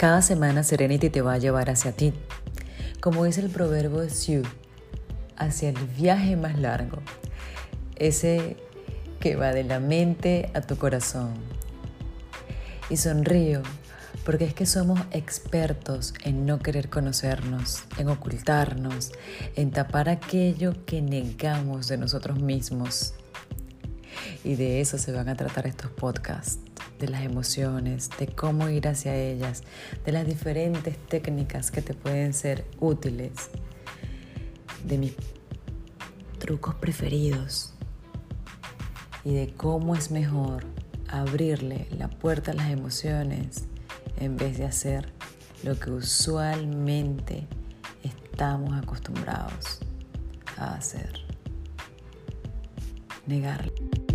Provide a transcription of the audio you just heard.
Cada semana Serenity te va a llevar hacia ti, como dice el proverbio de Sioux, hacia el viaje más largo, ese que va de la mente a tu corazón. Y sonrío porque es que somos expertos en no querer conocernos, en ocultarnos, en tapar aquello que negamos de nosotros mismos. Y de eso se van a tratar estos podcasts de las emociones, de cómo ir hacia ellas, de las diferentes técnicas que te pueden ser útiles, de mis trucos preferidos y de cómo es mejor abrirle la puerta a las emociones en vez de hacer lo que usualmente estamos acostumbrados a hacer. Negarle.